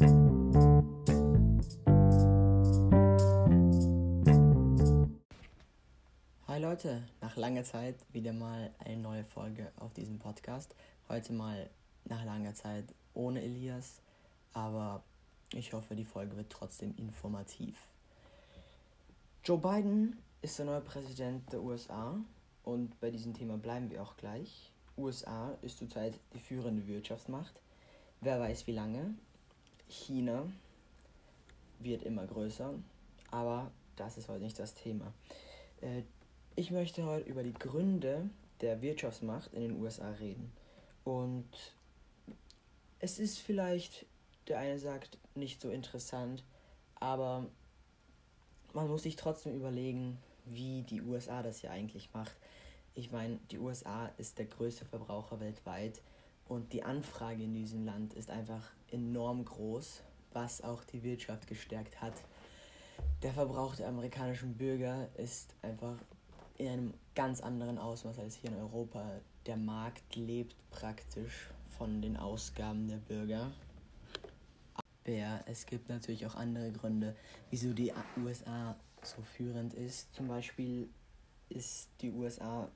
Hi Leute, nach langer Zeit wieder mal eine neue Folge auf diesem Podcast. Heute mal nach langer Zeit ohne Elias, aber ich hoffe, die Folge wird trotzdem informativ. Joe Biden ist der neue Präsident der USA und bei diesem Thema bleiben wir auch gleich. USA ist zurzeit die führende Wirtschaftsmacht. Wer weiß wie lange. China wird immer größer, aber das ist heute nicht das Thema. Äh, ich möchte heute über die Gründe der Wirtschaftsmacht in den USA reden. Und es ist vielleicht, der eine sagt, nicht so interessant, aber man muss sich trotzdem überlegen, wie die USA das ja eigentlich macht. Ich meine, die USA ist der größte Verbraucher weltweit und die Anfrage in diesem Land ist einfach enorm groß, was auch die Wirtschaft gestärkt hat. Der Verbrauch der amerikanischen Bürger ist einfach in einem ganz anderen Ausmaß als hier in Europa. Der Markt lebt praktisch von den Ausgaben der Bürger. Aber es gibt natürlich auch andere Gründe, wieso die USA so führend ist. Zum Beispiel ist die USA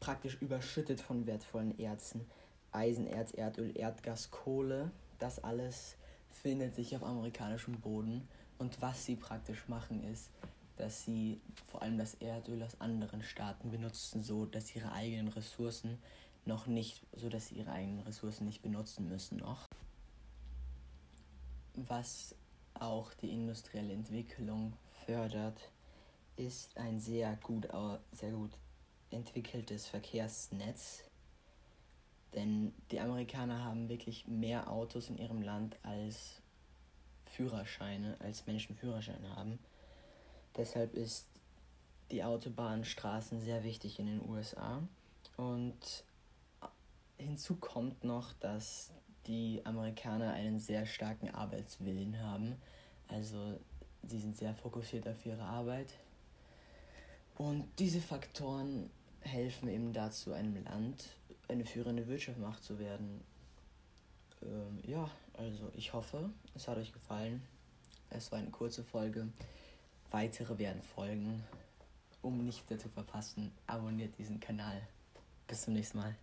praktisch überschüttet von wertvollen Erzen. Eisen, Erz, Erdöl, Erdgas, Kohle, das alles findet sich auf amerikanischem Boden. Und was sie praktisch machen ist, dass sie vor allem das Erdöl aus anderen Staaten benutzen, so dass ihre eigenen Ressourcen noch nicht, so dass sie ihre eigenen Ressourcen nicht benutzen müssen noch. Was auch die industrielle Entwicklung fördert, ist ein sehr gut, sehr gut entwickeltes Verkehrsnetz. Denn die Amerikaner haben wirklich mehr Autos in ihrem Land als Führerscheine, als Menschen Führerscheine haben. Deshalb ist die Autobahnstraßen sehr wichtig in den USA. Und hinzu kommt noch, dass die Amerikaner einen sehr starken Arbeitswillen haben. Also sie sind sehr fokussiert auf ihre Arbeit. Und diese Faktoren helfen eben dazu, einem Land eine führende Wirtschaftsmacht zu werden. Ähm, ja, also ich hoffe, es hat euch gefallen. Es war eine kurze Folge. Weitere werden folgen. Um nichts mehr zu verpassen, abonniert diesen Kanal. Bis zum nächsten Mal.